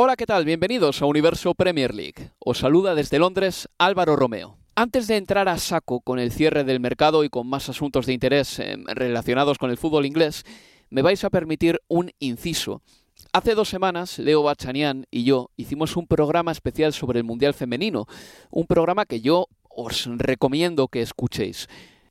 Hola, ¿qué tal? Bienvenidos a Universo Premier League. Os saluda desde Londres Álvaro Romeo. Antes de entrar a saco con el cierre del mercado y con más asuntos de interés eh, relacionados con el fútbol inglés, me vais a permitir un inciso. Hace dos semanas, Leo Bachanian y yo hicimos un programa especial sobre el Mundial Femenino, un programa que yo os recomiendo que escuchéis.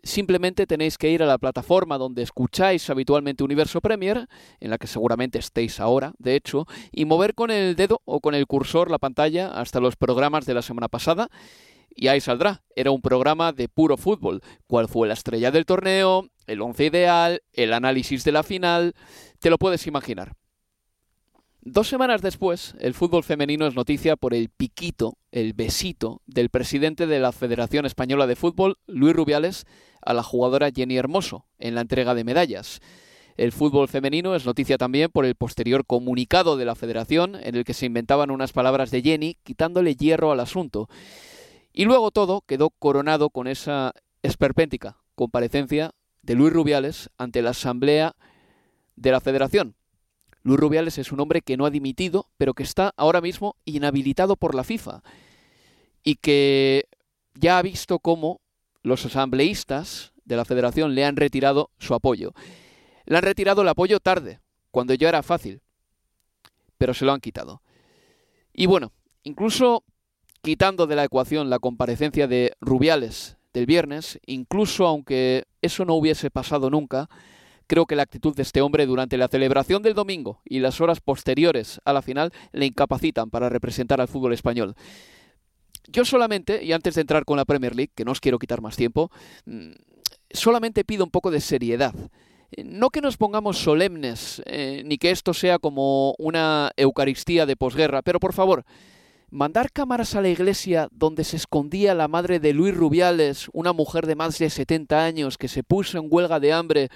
Simplemente tenéis que ir a la plataforma donde escucháis habitualmente Universo Premier, en la que seguramente estéis ahora, de hecho, y mover con el dedo o con el cursor la pantalla hasta los programas de la semana pasada y ahí saldrá. Era un programa de puro fútbol. ¿Cuál fue la estrella del torneo? El once ideal, el análisis de la final. Te lo puedes imaginar. Dos semanas después, el fútbol femenino es noticia por el piquito, el besito del presidente de la Federación Española de Fútbol, Luis Rubiales, a la jugadora Jenny Hermoso en la entrega de medallas. El fútbol femenino es noticia también por el posterior comunicado de la Federación en el que se inventaban unas palabras de Jenny quitándole hierro al asunto. Y luego todo quedó coronado con esa esperpéntica comparecencia de Luis Rubiales ante la Asamblea de la Federación. Luis Rubiales es un hombre que no ha dimitido, pero que está ahora mismo inhabilitado por la FIFA y que ya ha visto cómo los asambleístas de la Federación le han retirado su apoyo. Le han retirado el apoyo tarde, cuando ya era fácil, pero se lo han quitado. Y bueno, incluso quitando de la ecuación la comparecencia de Rubiales del viernes, incluso aunque eso no hubiese pasado nunca, creo que la actitud de este hombre durante la celebración del domingo y las horas posteriores a la final le incapacitan para representar al fútbol español. Yo solamente, y antes de entrar con la Premier League, que no os quiero quitar más tiempo, mm, solamente pido un poco de seriedad. No que nos pongamos solemnes, eh, ni que esto sea como una Eucaristía de posguerra, pero por favor, mandar cámaras a la iglesia donde se escondía la madre de Luis Rubiales, una mujer de más de 70 años que se puso en huelga de hambre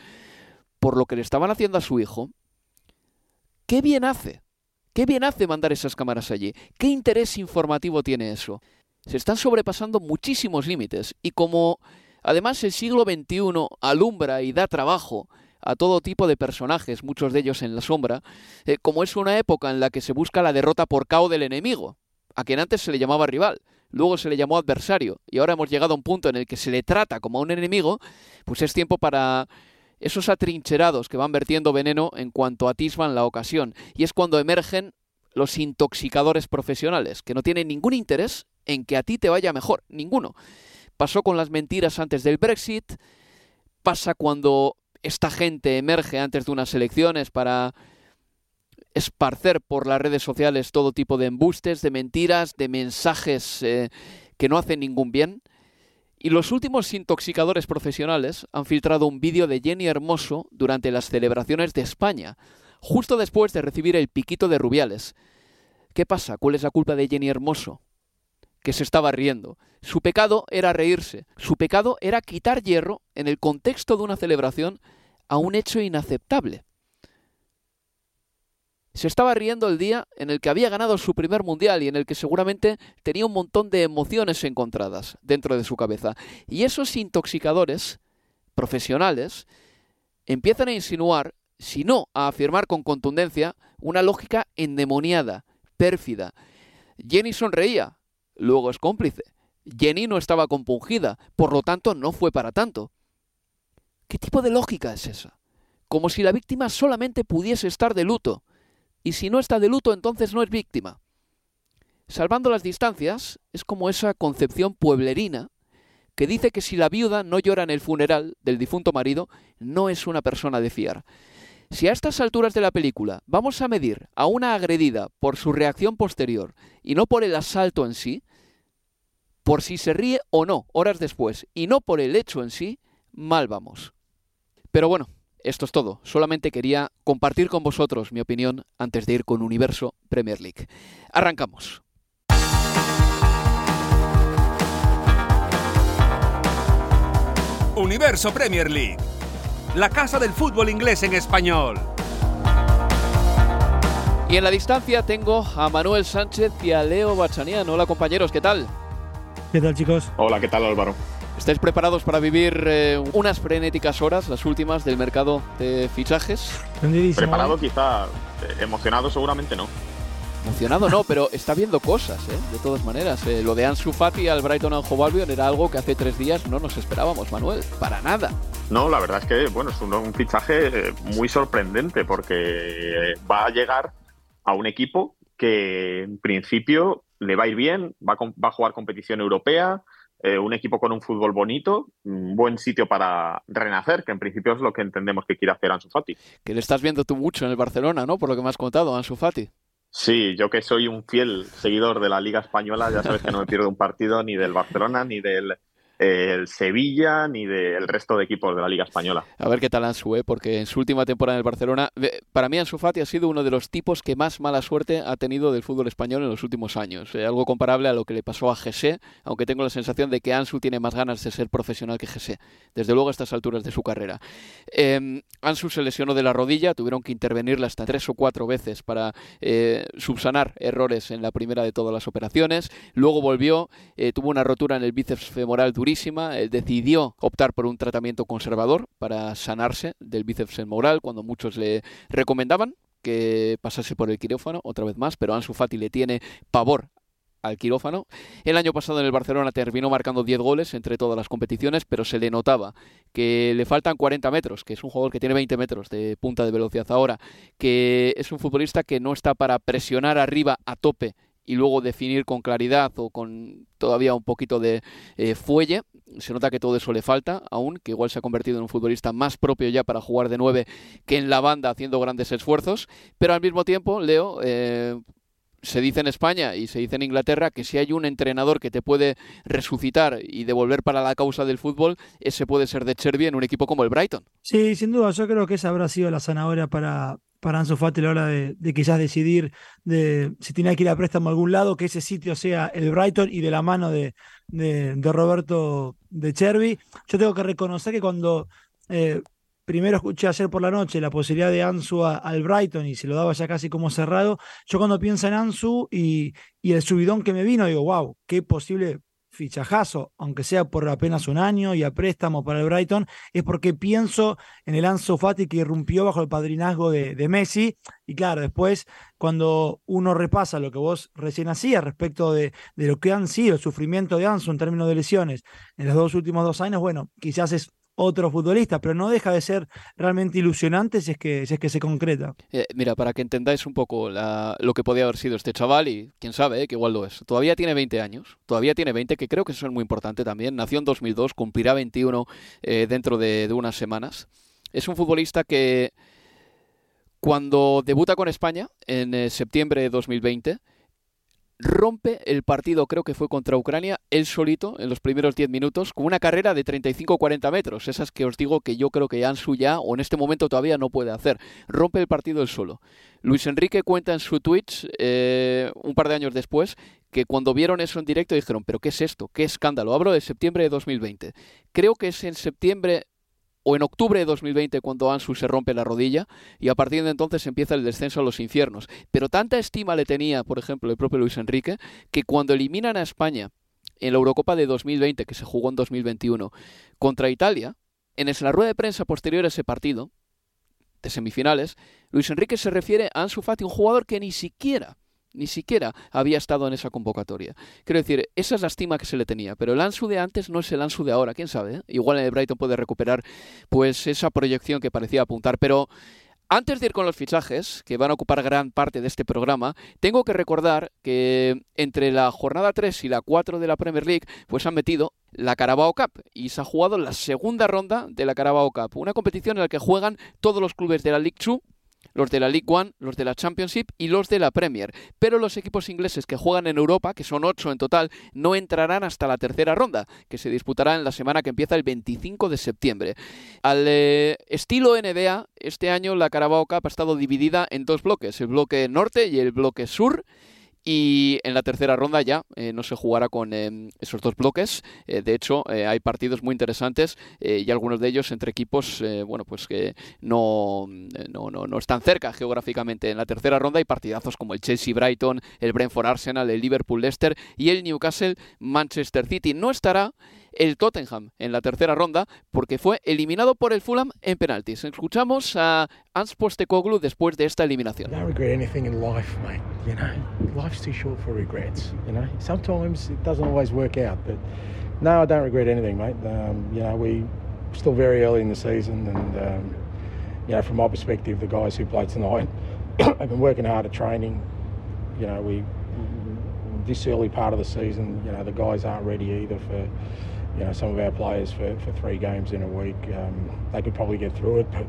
por lo que le estaban haciendo a su hijo, ¿qué bien hace? ¿Qué bien hace mandar esas cámaras allí? ¿Qué interés informativo tiene eso? Se están sobrepasando muchísimos límites y como además el siglo XXI alumbra y da trabajo a todo tipo de personajes, muchos de ellos en la sombra, eh, como es una época en la que se busca la derrota por cao del enemigo, a quien antes se le llamaba rival, luego se le llamó adversario, y ahora hemos llegado a un punto en el que se le trata como a un enemigo, pues es tiempo para esos atrincherados que van vertiendo veneno en cuanto atisban la ocasión, y es cuando emergen los intoxicadores profesionales, que no tienen ningún interés en que a ti te vaya mejor, ninguno. Pasó con las mentiras antes del Brexit, pasa cuando esta gente emerge antes de unas elecciones para esparcer por las redes sociales todo tipo de embustes, de mentiras, de mensajes eh, que no hacen ningún bien. Y los últimos intoxicadores profesionales han filtrado un vídeo de Jenny Hermoso durante las celebraciones de España, justo después de recibir el piquito de Rubiales. ¿Qué pasa? ¿Cuál es la culpa de Jenny Hermoso? Que se estaba riendo. Su pecado era reírse. Su pecado era quitar hierro en el contexto de una celebración a un hecho inaceptable. Se estaba riendo el día en el que había ganado su primer mundial y en el que seguramente tenía un montón de emociones encontradas dentro de su cabeza. Y esos intoxicadores profesionales empiezan a insinuar, si no a afirmar con contundencia, una lógica endemoniada, pérfida. Jenny sonreía, luego es cómplice. Jenny no estaba compungida, por lo tanto no fue para tanto. ¿Qué tipo de lógica es esa? Como si la víctima solamente pudiese estar de luto y si no está de luto, entonces no es víctima. Salvando las distancias, es como esa concepción pueblerina que dice que si la viuda no llora en el funeral del difunto marido, no es una persona de fiar. Si a estas alturas de la película vamos a medir a una agredida por su reacción posterior y no por el asalto en sí, por si se ríe o no horas después y no por el hecho en sí, mal vamos. Pero bueno, esto es todo. Solamente quería compartir con vosotros mi opinión antes de ir con Universo Premier League. Arrancamos. Universo Premier League, la casa del fútbol inglés en español. Y en la distancia tengo a Manuel Sánchez y a Leo Bachanian. Hola compañeros, ¿qué tal? ¿Qué tal chicos? Hola, ¿qué tal Álvaro? ¿Estáis preparados para vivir eh, unas frenéticas horas, las últimas del mercado de fichajes? Preparado quizá, eh, emocionado seguramente no. Emocionado no, pero está viendo cosas, ¿eh? de todas maneras. Eh, lo de Ansu Fati al Brighton Hove Albion era algo que hace tres días no nos esperábamos, Manuel, para nada. No, la verdad es que bueno, es un, fichaje eh, muy sorprendente porque va a llegar a un equipo que en principio le va a ir bien, va a, jugar competición europea, un equipo con un fútbol bonito, un buen sitio para renacer, que en principio es lo que entendemos que quiere hacer Ansu Fati. Que le estás viendo tú mucho en el Barcelona, ¿no? Por lo que me has contado, Ansu Fati. Sí, yo que soy un fiel seguidor de la Liga Española, ya sabes que no me pierdo un partido ni del Barcelona ni del el Sevilla ni del resto de equipos de la Liga Española. A ver qué tal Ansu, ¿eh? porque en su última temporada en el Barcelona, para mí Ansu Fati ha sido uno de los tipos que más mala suerte ha tenido del fútbol español en los últimos años. Eh, algo comparable a lo que le pasó a Gese, aunque tengo la sensación de que Ansu tiene más ganas de ser profesional que Gese, desde luego a estas alturas de su carrera. Eh, Ansu se lesionó de la rodilla, tuvieron que intervenirla hasta tres o cuatro veces para eh, subsanar errores en la primera de todas las operaciones. Luego volvió, tuvo una rotura en el bíceps femoral decidió optar por un tratamiento conservador para sanarse del bíceps femoral cuando muchos le recomendaban que pasase por el quirófano otra vez más, pero Ansu Fati le tiene pavor al quirófano. El año pasado en el Barcelona terminó marcando 10 goles entre todas las competiciones, pero se le notaba que le faltan 40 metros, que es un jugador que tiene 20 metros de punta de velocidad ahora, que es un futbolista que no está para presionar arriba a tope y luego definir con claridad o con todavía un poquito de eh, fuelle. Se nota que todo eso le falta aún, que igual se ha convertido en un futbolista más propio ya para jugar de nueve que en la banda haciendo grandes esfuerzos. Pero al mismo tiempo, Leo, eh, se dice en España y se dice en Inglaterra que si hay un entrenador que te puede resucitar y devolver para la causa del fútbol, ese puede ser de Cherby en un equipo como el Brighton. Sí, sin duda, yo creo que esa habrá sido la zanahoria para, para Ansu Fati a la hora de, de, quizás decidir de, si tenía que ir a préstamo a algún lado, que ese sitio sea el Brighton y de la mano de, de, Roberto de Chervi. Yo tengo que reconocer que cuando eh, primero escuché ayer por la noche la posibilidad de Ansu al Brighton y se lo daba ya casi como cerrado, yo cuando pienso en Ansu y, y el subidón que me vino, digo, wow, qué posible fichajazo, aunque sea por apenas un año y a préstamo para el Brighton, es porque pienso en el Ansu Fati que irrumpió bajo el padrinazgo de, Messi. Y claro, después, cuando uno repasa lo que vos recién hacías respecto de, de lo que han sido el sufrimiento de Ansu en términos de lesiones en los dos últimos dos años, bueno, quizás es otro futbolista, pero no deja de ser realmente ilusionante si es que, si es que se concreta. Eh, mira, para que entendáis un poco lo que podía haber sido este chaval, y quién sabe, eh, que igual lo es. Todavía tiene 20 años, todavía tiene 20, que creo que eso es muy importante también. Nació en 2002, cumplirá 21 eh, dentro de, de unas semanas. Es un futbolista que cuando debuta con España en septiembre de 2020, rompe el partido, creo que fue contra Ucrania, él solito, en los primeros 10 minutos, con una carrera de 35-40 metros. Esas que os digo que yo creo que Ansu ya, o en este momento todavía no puede hacer. Rompe el partido él solo. Luis Enrique cuenta en su Twitch, eh, un par de años después, que cuando vieron eso en directo dijeron, pero ¿qué es esto? ¿Qué escándalo? Hablo de septiembre de 2020. Creo que es en septiembre o en octubre de 2020 cuando Ansu se rompe la rodilla y a partir de entonces empieza el descenso a los infiernos. Pero tanta estima le tenía, por ejemplo, el propio Luis Enrique, que cuando eliminan a España en la Eurocopa de 2020, que se jugó en 2021, contra Italia, en la rueda de prensa posterior a ese partido, de semifinales, Luis Enrique se refiere a Ansu Fati, un jugador que ni siquiera ni siquiera había estado en esa convocatoria. Quiero decir, esa es la estima que se le tenía, pero el Ansu de antes no es el Ansu de ahora, quién sabe. Eh? Igual el Brighton puede recuperar pues esa proyección que parecía apuntar, pero Antes de ir con los fichajes, que van a ocupar gran parte de este programa, tengo que recordar que entre la jornada 3 y la 4 de la Premier League, pues han metido la Carabao Cup y se ha jugado la segunda ronda de la Carabao Cup, una competición en la que juegan todos los clubes de la League 2 los de la League One, los de la Championship y los de la Premier. Pero los equipos ingleses que juegan en Europa, que son ocho en total, no entrarán hasta la tercera ronda, que se disputará en la semana que empieza el 25 de septiembre. Al eh, estilo NBA, este año la Carabao Cup ha estado dividida en dos bloques, el bloque norte y el bloque sur. Y en la tercera ronda ya eh, no se jugará con em, esos dos bloques. Eh, de hecho, eh, hay partidos muy interesantes y algunos de ellos entre equipos bueno, pues que no, no, no, están cerca geográficamente. En la tercera ronda hay partidazos como el Chelsea-Brighton, el Brentford-Arsenal, el Liverpool-Leicester y el Newcastle-Manchester City. No estará el Tottenham en la tercera ronda porque fue eliminado por el Fulham en penaltis. Escuchamos a Hans Postecoglou después de esta eliminación. don't regret anything in life, mate. You know, life's too short for regrets. You know, sometimes it doesn't always work out, but no, I don't regret anything, mate. Um, you know, we still very early in the season, and um, you know, from my perspective, the guys who played tonight have been working hard at training. You know, we this early part of the season, you know, the guys aren't ready either for you know, some of our players for, for three games in a week. Um, they could probably get through it, but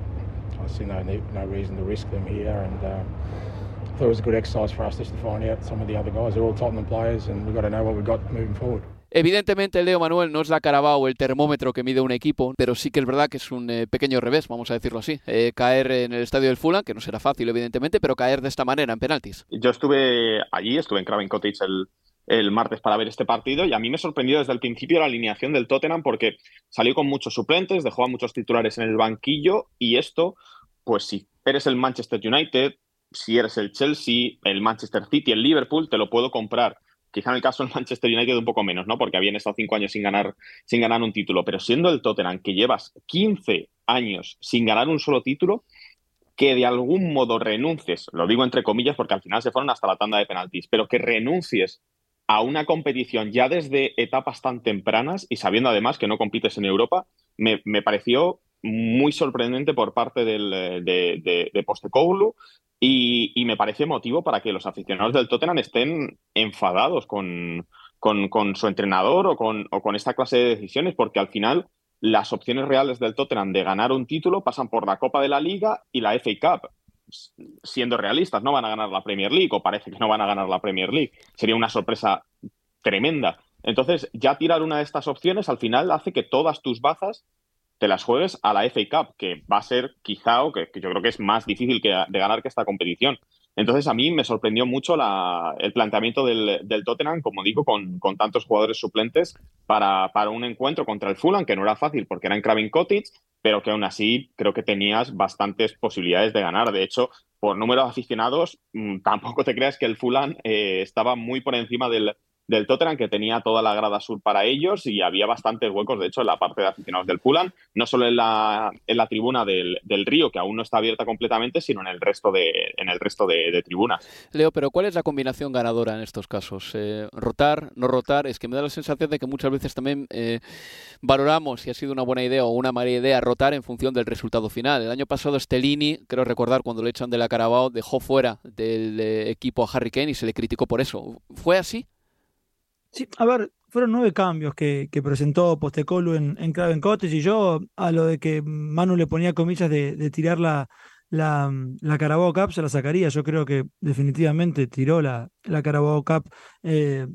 I see no, no reason to risk them here. And um, I thought it was a good exercise for us just to find out some of the other guys. They're all Tottenham players, and we've got to know what we've got moving forward. Evidentemente, Leo Manuel no es la Carabao el termómetro que mide un equipo, pero sí que es verdad que es un eh, pequeño revés, vamos a decirlo así. Eh, caer en el estadio del Fulham, que no será fácil, evidentemente, pero caer de esta manera en penaltis. Yo estuve allí, estuve en Craven Cottage el, el martes para ver este partido y a mí me sorprendió desde el principio la alineación del Tottenham porque salió con muchos suplentes, dejó a muchos titulares en el banquillo y esto, pues si eres el Manchester United, si eres el Chelsea, el Manchester City, el Liverpool, te lo puedo comprar. Quizá en el caso del Manchester United un poco menos, ¿no? Porque habían estado cinco años sin ganar, sin ganar un título. Pero siendo el Tottenham que llevas 15 años sin ganar un solo título, que de algún modo renuncies, lo digo entre comillas porque al final se fueron hasta la tanda de penaltis, pero que renuncies a una competición ya desde etapas tan tempranas y sabiendo además que no compites en Europa, me, pareció muy sorprendente por parte del, de, de, Postecoglou y, me parece motivo para que los aficionados del Tottenham estén enfadados con, con, su entrenador o con, o con esta clase de decisiones, porque al final las opciones reales del Tottenham de ganar un título pasan por la Copa de la Liga y la FA Cup siendo realistas, no van a ganar la Premier League o parece que no van a ganar la Premier League. Sería una sorpresa tremenda. Entonces, ya tirar una de estas opciones al final hace que todas tus bazas te las juegues a la FA Cup, que va a ser quizá o que, yo creo que es más difícil que, de ganar que esta competición. Entonces a mí me sorprendió mucho el planteamiento del, Tottenham, como digo, con, tantos jugadores suplentes para, un encuentro contra el Fulham, que no era fácil porque era en Craven pero que aún así creo que tenías bastantes posibilidades de ganar. De hecho, por número de aficionados, mm, tampoco te creas que el Fulham eh, estaba muy por encima del, del Tottenham, que tenía toda la grada sur para ellos y había bastantes huecos, de hecho, en la parte de aficionados del Fulham, no solo en la, en la tribuna del, Río, que aún no está abierta completamente, sino en el resto de, en el resto de, tribunas. Leo, pero ¿cuál es la combinación ganadora en estos casos? Eh, ¿Rotar, no rotar? Es que me da la sensación de que muchas veces también eh, valoramos si ha sido una buena idea o una mala idea rotar en función del resultado final. El año pasado Stellini, creo recordar, cuando le echan de la Carabao, dejó fuera del eh, equipo a Harry Kane y se le criticó por eso. ¿Fue así? Sí, a ver, fueron nueve cambios que, presentó Postecolo en, en Craven Cottage y yo a lo de que Manu le ponía comillas de, tirar la, la, Carabao Cup se la sacaría. Yo creo que definitivamente tiró la, la Carabao Cup eh,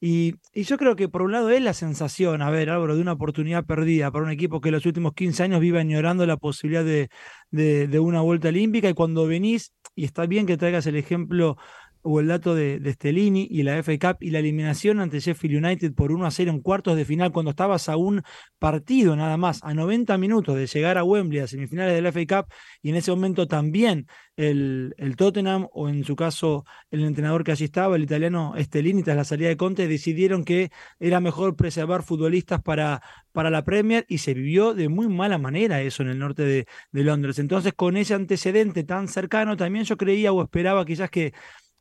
y, y, yo creo que por un lado es la sensación, a ver, Álvaro, de una oportunidad perdida para un equipo que en los últimos 15 años vive añorando la posibilidad de, de una vuelta olímpica y cuando venís, y está bien que traigas el ejemplo o el dato de, de Stellini y la FA Cup y la eliminación ante Sheffield United por 1 a 0 en cuartos de final cuando estabas a un partido nada más, a 90 minutos de llegar a Wembley a semifinales de la FA Cup y en ese momento también el, el Tottenham o en su caso el entrenador que allí estaba, el italiano Stellini tras la salida de Conte decidieron que era mejor preservar futbolistas para, para la Premier y se vivió de muy mala manera eso en el norte de, de Londres. Entonces con ese antecedente tan cercano también yo creía o esperaba quizás que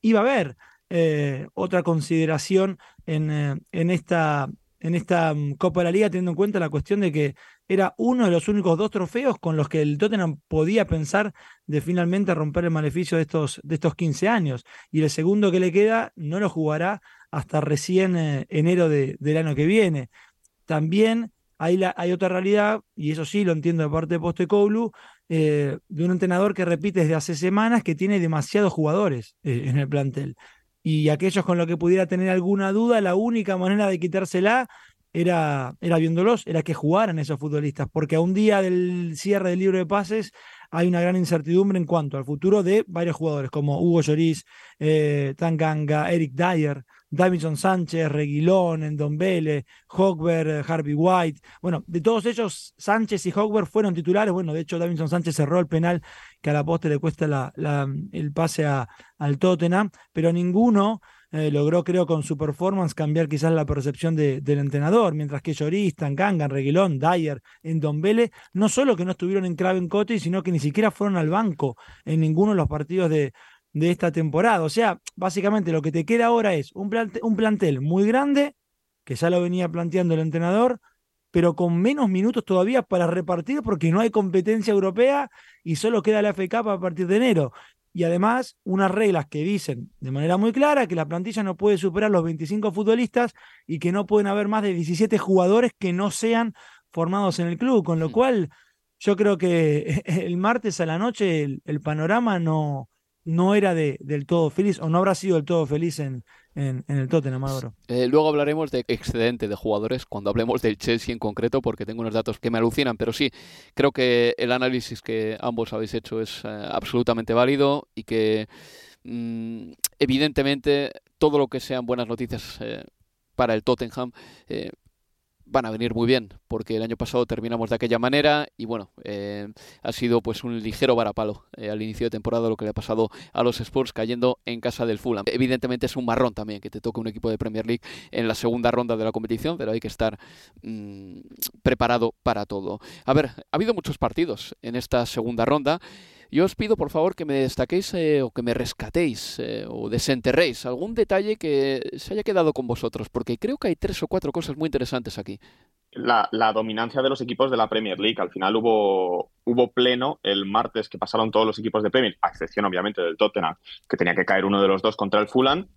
iba a haber eh, otra consideración en, eh, en, esta, en esta mm, Copa de la Liga, teniendo en cuenta la cuestión de que era uno de los únicos dos trofeos con los que el Tottenham podía pensar de finalmente romper el maleficio de estos, de estos 15 años. Y el segundo que le queda no lo jugará hasta recién eh, enero del año que viene. También hay, otra realidad, y eso sí lo entiendo de parte de Postecoglou, eh, de un entrenador que repite desde hace semanas que tiene demasiados jugadores eh, en el plantel. Y aquellos con los que pudiera tener alguna duda, la única manera de quitársela era, era viéndolos, era que jugaran esos futbolistas, porque a un día del cierre del libro de pases hay una gran incertidumbre en cuanto al futuro de varios jugadores, como Hugo Lloris, eh, Eric Dyer, Davidson Sánchez, Reguilón, Endombele, Hogber, Harvey White. Bueno, de todos ellos, Sánchez y Hogber fueron titulares. Bueno, de hecho, Davidson Sánchez cerró el penal que a la poste le cuesta el pase al Tottenham, pero ninguno eh, logró, creo, con su performance cambiar quizás la percepción del entrenador, mientras que Lloris, Tanganga, Reguilón, Dyer, Endombele, no solo que no estuvieron en Craven sino que ni siquiera fueron al banco en ninguno de los partidos de, de esta temporada. O sea, básicamente lo que te queda ahora es un plantel, un plantel muy grande, que ya lo venía planteando el entrenador, pero con menos minutos todavía para repartir porque no hay competencia europea y solo queda la FK a partir de enero. Y además, unas reglas que dicen de manera muy clara que la plantilla no puede superar los 25 futbolistas y que no pueden haber más de 17 jugadores que no sean formados en el club, con lo mm. cual yo creo que el martes a la noche el panorama no, no era de, del todo feliz o no habrá sido del todo feliz en, en, el Tottenham, Álvaro. Eh, luego hablaremos de excedente de jugadores cuando hablemos del Chelsea en concreto, porque tengo unos datos que me alucinan, pero sí, creo que el análisis que ambos habéis hecho es eh, absolutamente válido y que mm, evidentemente todo lo que sean buenas noticias eh, para el Tottenham van a venir muy bien, porque el año pasado terminamos de aquella manera y bueno, eh, ha sido pues un ligero varapalo eh, al inicio de temporada lo que le ha pasado a los Spurs cayendo en casa del Fulham. Evidentemente es un marrón también que te toque un equipo de Premier League en la segunda ronda de la competición, pero hay que estar mm, preparado para todo. A ver, ha habido muchos partidos en esta segunda ronda. Yo os pido, por favor, que me destaquéis eh, o que me rescatéis eh, o desenterréis algún detalle que se haya quedado con vosotros, porque creo que hay tres o cuatro cosas muy interesantes aquí. La, dominancia de los equipos de la Premier League. Al final hubo, hubo pleno el martes que pasaron todos los equipos de Premier, a excepción obviamente del Tottenham, que tenía que caer uno de los dos contra el Fulham,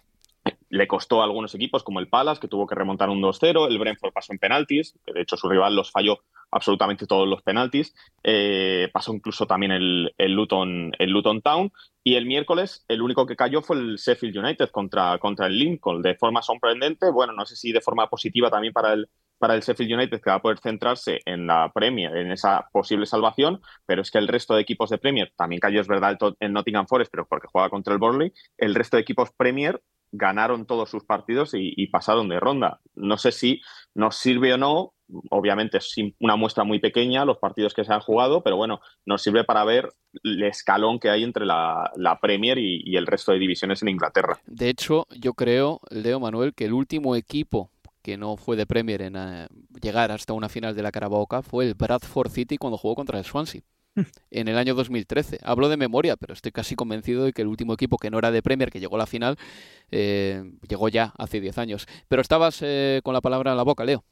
le costó a algunos equipos, como el Palace, que tuvo que remontar un 2-0. El Brentford pasó en penaltis, de hecho su rival los falló absolutamente todos los penaltis. Eh, pasó incluso también el, el, Luton, el Luton Town. Y el miércoles, el único que cayó fue el Sheffield United contra, contra el Lincoln, de forma sorprendente. Bueno, no sé si de forma positiva también para el, para el Sheffield United, que va a poder centrarse en la Premier, en esa posible salvación, pero es que el resto de equipos de Premier, también cayó, es verdad, el Nottingham Forest, pero porque juega contra el Burnley, el resto de equipos Premier ganaron todos sus partidos y, pasaron de ronda. No sé si nos sirve o no, obviamente es una muestra muy pequeña los partidos que se han jugado, pero bueno, nos sirve para ver el escalón que hay entre la, Premier y, el resto de divisiones en Inglaterra. De hecho, yo creo, Leo Manuel, que el último equipo que no fue de Premier en eh, llegar hasta una final de la Carabao fue el Bradford City cuando jugó contra el Swansea en el año 2013. Hablo de memoria, pero estoy casi convencido de que el último equipo que no era de Premier, que llegó a la final, eh, llegó ya hace 10 años. Pero estabas eh, con la palabra en la boca, Leo.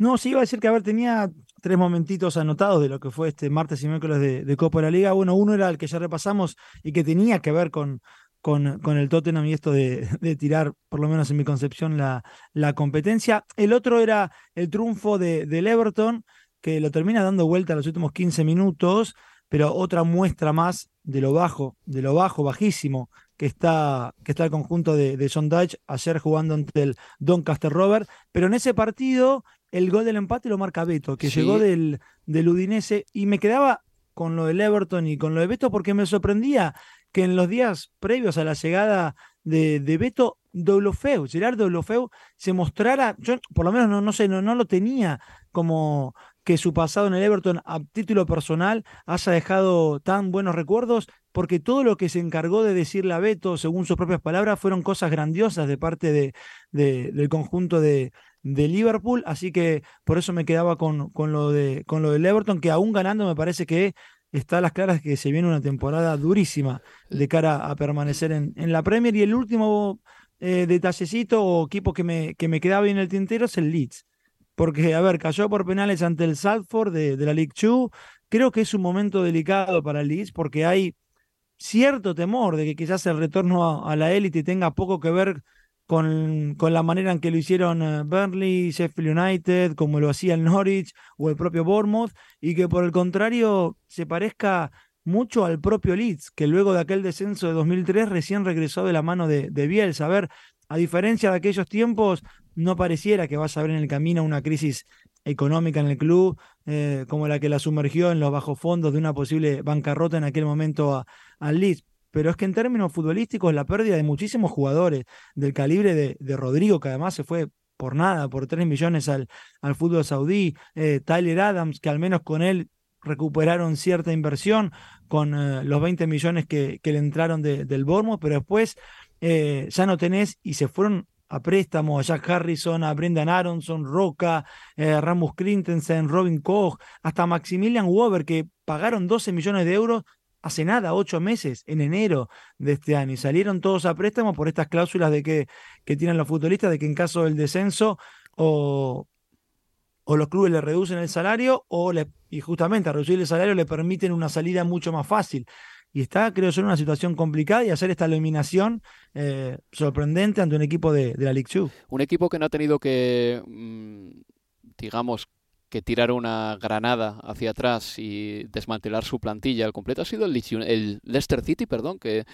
No, sí iba a decir que a ver, tenía tres momentitos anotados de lo que fue este martes y miércoles de, Copa de la Liga. Bueno, uno era el que ya repasamos y que tenía que ver con, con, con el Tottenham y esto de, tirar, por lo menos en mi concepción, la, la competencia. El otro era el triunfo de, del Everton, que lo termina dando vuelta a los últimos 15 minutos, pero otra muestra más de lo bajo, de lo bajo, bajísimo que está, que está el conjunto de, de John Dutch ayer jugando ante el Doncaster Rover, pero en ese partido el gol del empate lo marca Beto, que llegó del, del Udinese. Y me quedaba con lo del Everton y con lo de Beto porque me sorprendía que en los días previos a la llegada de, de Beto, Doblofeu, Gerardo Doblofeu se mostrara, yo por lo menos no, no sé, no, no lo tenía como, que su pasado en el Everton a título personal haya dejado tan buenos recuerdos, porque todo lo que se encargó de decirle a Beto, según sus propias palabras, fueron cosas grandiosas de parte de, del conjunto de, de, Liverpool, así que por eso me quedaba con, con, lo de, con lo del Everton, que aún ganando me parece que está a las claras que se viene una temporada durísima de cara a permanecer en, en la Premier. Y el último eh, detallecito o equipo que me, que me quedaba bien en el tintero es el Leeds. Porque, a ver, cayó por penales ante el Salford de, la League Two. Creo que es un momento delicado para el Leeds porque hay cierto temor de que quizás el retorno a, la élite tenga poco que ver con, con, la manera en que lo hicieron eh, Burnley, Sheffield United, como lo hacía el Norwich o el propio Bournemouth, y que por el contrario se parezca mucho al propio Leeds, que luego de aquel descenso de 2003 recién regresó de la mano de, de Bielsa. A ver, a diferencia de aquellos tiempos, no pareciera que vas a ver en el camino una crisis económica en el club, eh, como la que la sumergió en los bajos fondos de una posible bancarrota en aquel momento al Leeds. Pero es que en términos futbolísticos, la pérdida de muchísimos jugadores del calibre de, Rodrigo, que además se fue por nada, por 3 millones al, al fútbol saudí, eh, Tyler Adams, que al menos con él recuperaron cierta inversión con eh, los 20 millones que, que le entraron del Bournemouth, pero después ya no tenés y se fueron a préstamo a Jack Harrison, a Brendan Aronson, Roca, eh, Ramos Christensen, Robin Koch, hasta Maximilian Weber, que pagaron 12 millones de euros hace nada, ocho meses, en enero de este año, y salieron todos a préstamo por estas cláusulas de que, que tienen los futbolistas, de que en caso del descenso o, o los clubes le reducen el salario o le, y justamente a reducir el salario le permiten una salida mucho más fácil y está, creo yo, en una situación complicada y hacer esta eliminación eh, sorprendente ante un equipo de, la League Two. Un equipo que no ha tenido que, mm, digamos, que tirar una granada hacia atrás y desmantelar su plantilla al completo ha sido el, el Leicester City, perdón, que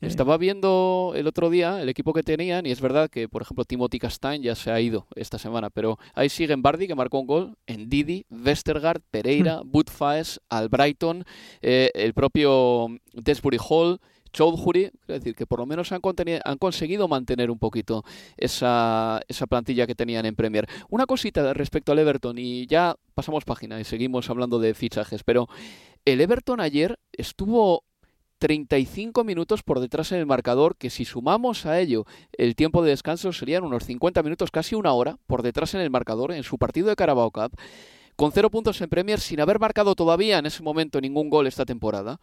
estaba viendo el otro día el equipo que tenían y es verdad que, por ejemplo, Timothy Castain ya se ha ido esta semana, pero ahí siguen Bardi, que marcó un gol, en Didi, Westergaard, Pereira, hmm. Butfaes, Albrighton, eh, el propio Desbury Hall, Choudhury, es decir, que por lo menos han, han conseguido mantener un poquito esa, esa, plantilla que tenían en Premier. Una cosita respecto al Everton, y ya pasamos página y seguimos hablando de fichajes, pero el Everton ayer estuvo 35 minutos por detrás en el marcador, que si sumamos a ello el tiempo de descanso serían unos 50 minutos, casi una hora, por detrás en el marcador en su partido de Carabao Cup, con cero puntos en Premier, sin haber marcado todavía en ese momento ningún gol esta temporada.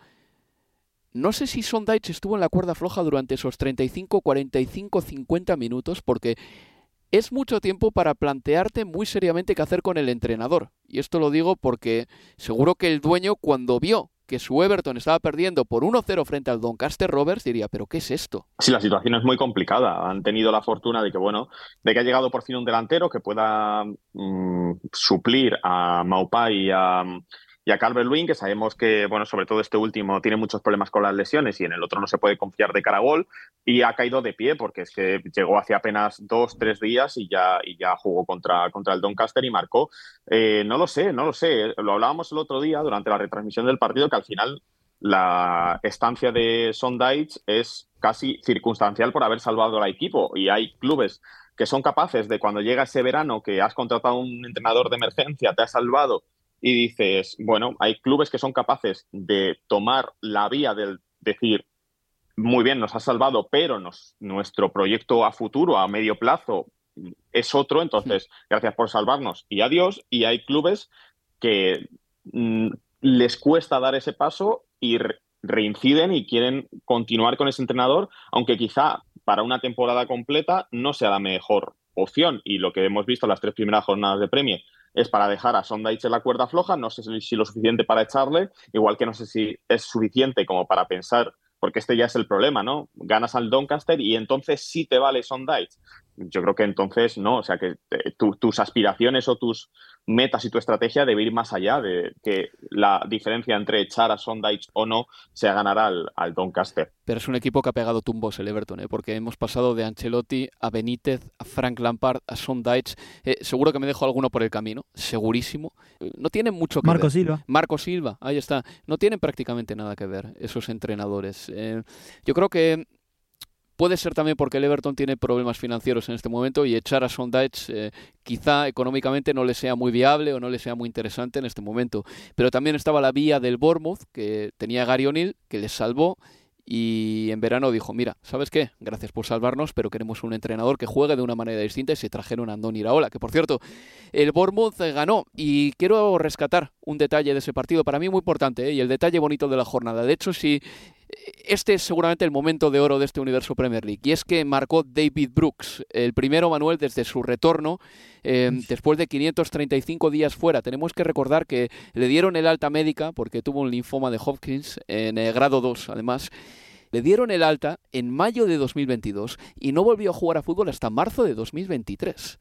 No sé si Sondage estuvo en la cuerda floja durante esos 35, 45, 50 minutos, porque es mucho tiempo para plantearte muy seriamente qué hacer con el entrenador. Y esto lo digo porque seguro que el dueño, cuando vio que su Everton estaba perdiendo por 1-0 frente al Doncaster Rovers, diría, ¿pero qué es esto? Sí, la situación es muy complicada. Han tenido la fortuna de que, bueno, de que ha llegado por fin un delantero que pueda mm, suplir a Maupai y a, y a Calvert Lewin, que sabemos que, bueno, sobre todo este último tiene muchos problemas con las lesiones y en el otro no se puede confiar de cara a gol y ha caído de pie porque es que llegó hace apenas dos, tres días y ya, y ya jugó contra, contra el Doncaster y marcó. Eh, no lo sé, no lo sé. Lo hablábamos el otro día durante la retransmisión del partido que al final la estancia de Sondage es casi circunstancial por haber salvado al equipo y hay clubes que son capaces de cuando llega ese verano que has contratado a un entrenador de emergencia, te ha salvado y dices, bueno, hay clubes que son capaces de tomar la vía del decir, muy bien, nos ha salvado, pero nos, nuestro proyecto a futuro, a medio plazo, es otro, entonces, gracias por salvarnos y adiós. Y hay clubes que mm, les cuesta dar ese paso y reinciden y quieren continuar con ese entrenador, aunque quizá para una temporada completa no sea la mejor opción. Y lo que hemos visto en las tres primeras jornadas de Premier es para dejar a Sondage en la cuerda floja, no sé si lo suficiente para echarle, igual que no sé si es suficiente como para pensar, porque este ya es el problema, ¿no? Ganas al Doncaster y entonces sí te vale Sondage. Yo creo que entonces no, o sea que tus aspiraciones o tus metas y tu estrategia debe ir más allá de que la diferencia entre echar a Sondage o no sea ganar al, al Doncaster. Pero es un equipo que ha pegado tumbos el Everton, ¿eh? porque hemos pasado de Ancelotti a Benítez, a Frank Lampard, a Sondage. Eh, seguro que me dejo alguno por el camino, segurísimo. No tienen mucho que Marco ver. Silva. Marco Silva, ahí está. No tienen prácticamente nada que ver esos entrenadores. Eh, yo creo que Puede ser también porque el Everton tiene problemas financieros en este momento y echar a Sondage eh, quizá económicamente no le sea muy viable o no le sea muy interesante en este momento. Pero también estaba la vía del Bournemouth, que tenía Gary O'Neill, que les salvó y en verano dijo, mira, ¿sabes qué? Gracias por salvarnos, pero queremos un entrenador que juegue de una manera distinta y se trajeron a Andoni Iraola, que por cierto, el Bournemouth ganó y quiero rescatar un detalle de ese partido, para mí muy importante, ¿eh? y el detalle bonito de la jornada. De hecho, si Este es seguramente el momento de oro de este universo Premier League. Y es que marcó David Brooks, el primero Manuel desde su retorno, eh, después de 535 días fuera. Tenemos que recordar que le dieron el alta médica porque tuvo un linfoma de Hopkins en el grado 2, además. Le dieron el alta en mayo de 2022 y no volvió a jugar a fútbol hasta marzo de 2023.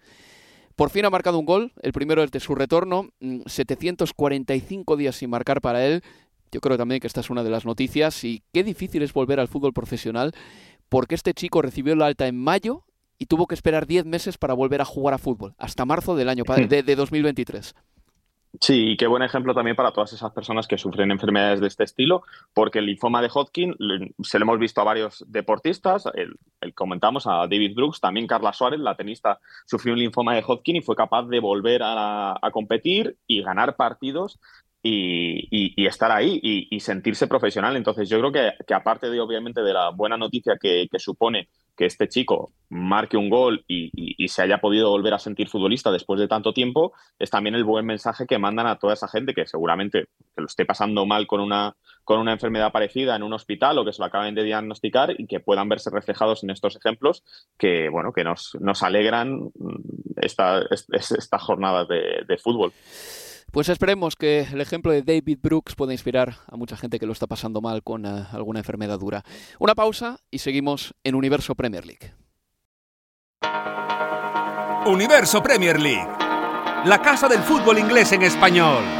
Por fin ha marcado un gol, el primero desde su retorno, 745 mm, días sin marcar para él. Yo creo también que esta es una de las noticias y qué difícil es volver al fútbol profesional porque este chico recibió la alta en mayo y tuvo que esperar 10 meses para volver a jugar a fútbol, hasta marzo del año de, de 2023. Sí, y qué buen ejemplo también para todas esas personas que sufren enfermedades de este estilo, porque el linfoma de Hodgkin se lo hemos visto a varios deportistas, el, comentamos a David Brooks, también Carla Suárez, la tenista, sufrió un linfoma de Hodgkin y fue capaz de volver a, competir y ganar partidos y, estar ahí y, sentirse profesional. Entonces yo creo que, aparte de obviamente de la buena noticia que supone que este chico marque un gol y, se haya podido volver a sentir futbolista después de tanto tiempo, es también el buen mensaje que mandan a toda esa gente que seguramente que lo esté pasando mal con una, con una enfermedad parecida en un hospital o que se lo acaben de diagnosticar y que puedan verse reflejados en estos ejemplos que, bueno, que nos, nos alegran esta, esta jornada de, de fútbol. Pues esperemos que el ejemplo de David Brooks pueda inspirar a mucha gente que lo está pasando mal con uh, alguna enfermedad dura. Una pausa y seguimos en Universo Premier League. Universo Premier League, la casa del fútbol inglés en español.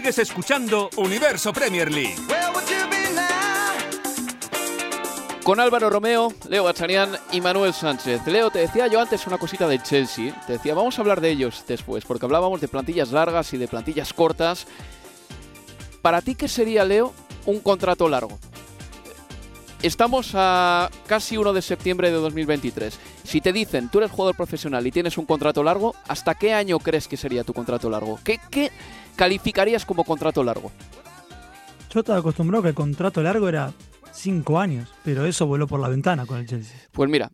Sigues escuchando Universo Premier League. Con Álvaro Romeo, Leo Bachanian y Manuel Sánchez. Leo, te decía yo antes una cosita de Chelsea. Te decía, vamos a hablar de ellos después, porque hablábamos de plantillas largas y de plantillas cortas. Para ti, ¿qué sería, Leo, un contrato largo? Estamos a casi 1 de septiembre de 2023. Si te dicen, tú eres jugador profesional y tienes un contrato largo, ¿hasta qué año crees que sería tu contrato largo? ¿Qué, qué calificarías como contrato largo? Yo estaba acostumbrado que el contrato largo era cinco años, pero eso voló por la ventana con el Chelsea. Pues mira,